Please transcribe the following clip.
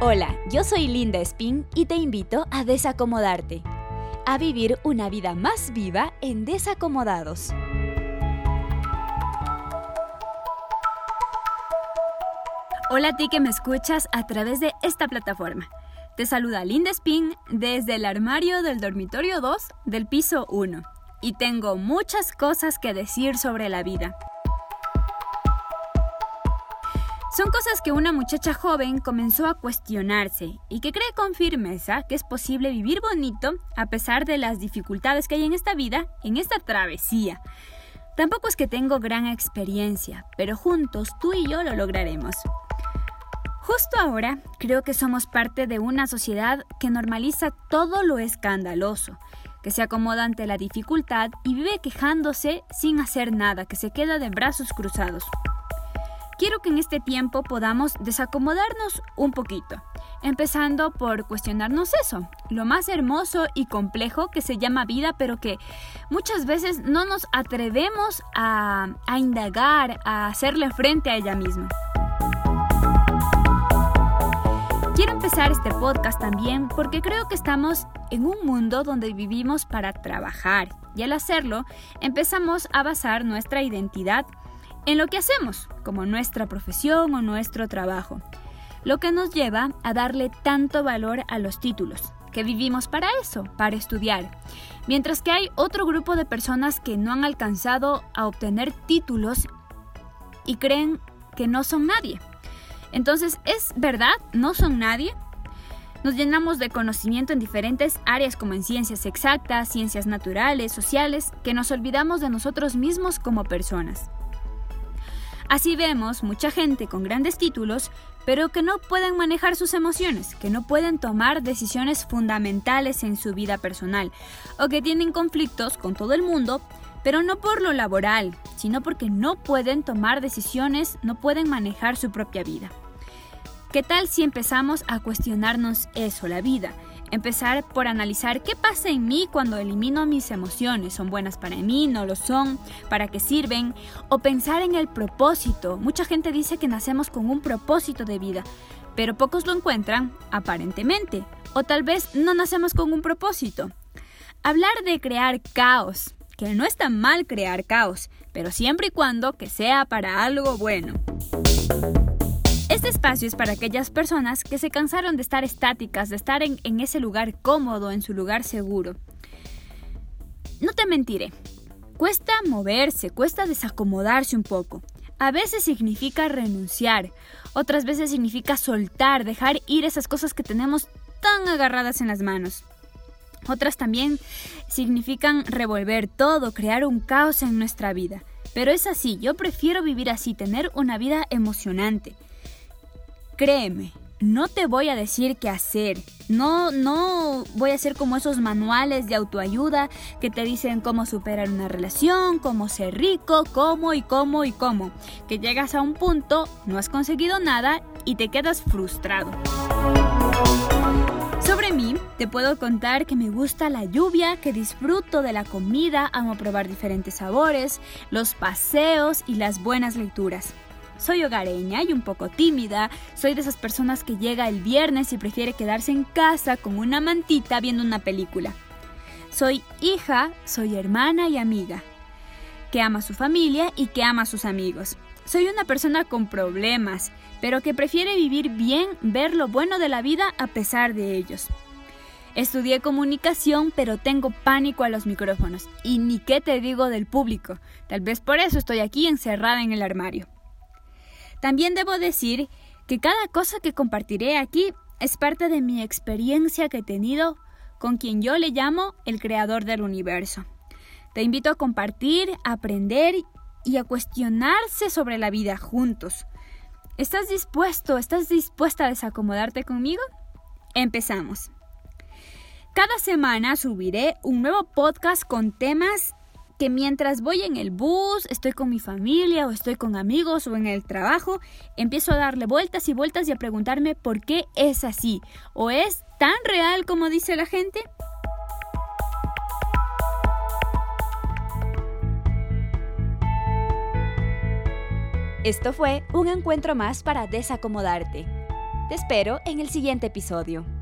Hola, yo soy Linda Spin y te invito a desacomodarte, a vivir una vida más viva en Desacomodados. Hola a ti que me escuchas a través de esta plataforma. Te saluda Linda Spin desde el armario del dormitorio 2 del piso 1 y tengo muchas cosas que decir sobre la vida. Son cosas que una muchacha joven comenzó a cuestionarse y que cree con firmeza que es posible vivir bonito a pesar de las dificultades que hay en esta vida, en esta travesía. Tampoco es que tengo gran experiencia, pero juntos tú y yo lo lograremos. Justo ahora creo que somos parte de una sociedad que normaliza todo lo escandaloso, que se acomoda ante la dificultad y vive quejándose sin hacer nada, que se queda de brazos cruzados. Quiero que en este tiempo podamos desacomodarnos un poquito, empezando por cuestionarnos eso, lo más hermoso y complejo que se llama vida, pero que muchas veces no nos atrevemos a, indagar, a hacerle frente a ella misma. Quiero empezar este podcast también porque creo que estamos en un mundo donde vivimos para trabajar y al hacerlo empezamos a basar nuestra identidad en lo que hacemos, como nuestra profesión o nuestro trabajo, lo que nos lleva a darle tanto valor a los títulos, que vivimos para eso, para estudiar, mientras que hay otro grupo de personas que no han alcanzado a obtener títulos y creen que no son nadie. Entonces, ¿es verdad? ¿No son nadie? Nos llenamos de conocimiento en diferentes áreas como en ciencias exactas, ciencias naturales, sociales, que nos olvidamos de nosotros mismos como personas. Así vemos mucha gente con grandes títulos, pero que no pueden manejar sus emociones, que no pueden tomar decisiones fundamentales en su vida personal, o que tienen conflictos con todo el mundo, pero no por lo laboral, sino porque no pueden tomar decisiones, no pueden manejar su propia vida. ¿Qué tal si empezamos a cuestionarnos eso, la vida? Empezar por analizar qué pasa en mí cuando elimino mis emociones. ¿Son buenas para mí? ¿No lo son? ¿Para qué sirven? O pensar en el propósito. Mucha gente dice que nacemos con un propósito de vida, pero pocos lo encuentran aparentemente. O tal vez no nacemos con un propósito. Hablar de crear caos, que no está mal crear caos, pero siempre y cuando que sea para algo bueno. Este espacio es para aquellas personas que se cansaron de estar estáticas, de estar en, ese lugar cómodo, en su lugar seguro. No te mentiré, cuesta moverse, cuesta desacomodarse un poco. A veces significa renunciar, otras veces significa soltar, dejar ir esas cosas que tenemos tan agarradas en las manos. Otras también significan revolver todo, crear un caos en nuestra vida. Pero es así, yo prefiero vivir así, tener una vida emocionante. Créeme, no te voy a decir qué hacer. No, no voy a hacer como esos manuales de autoayuda que te dicen cómo superar una relación, cómo ser rico, cómo y cómo y cómo. Que llegas a un punto, no has conseguido nada y te quedas frustrado. Sobre mí, te puedo contar que me gusta la lluvia, que disfruto de la comida, amo probar diferentes sabores, los paseos y las buenas lecturas. Soy hogareña y un poco tímida. Soy de esas personas que llega el viernes y prefiere quedarse en casa con una mantita viendo una película. Soy hija, soy hermana y amiga, que ama a su familia y que ama a sus amigos. Soy una persona con problemas, pero que prefiere vivir bien, ver lo bueno de la vida a pesar de ellos. Estudié comunicación, pero tengo pánico a los micrófonos. Y ni qué te digo del público. Tal vez por eso estoy aquí encerrada en el armario. También debo decir que cada cosa que compartiré aquí es parte de mi experiencia que he tenido con quien yo le llamo el creador del universo. Te invito a compartir, a aprender y a cuestionarse sobre la vida juntos. ¿Estás dispuesto, estás dispuesta a desacomodarte conmigo? Empezamos. Cada semana subiré un nuevo podcast con temas que mientras voy en el bus, estoy con mi familia o estoy con amigos o en el trabajo, empiezo a darle vueltas y vueltas y a preguntarme por qué es así o es tan real como dice la gente. Esto fue un encuentro más para desacomodarte. Te espero en el siguiente episodio.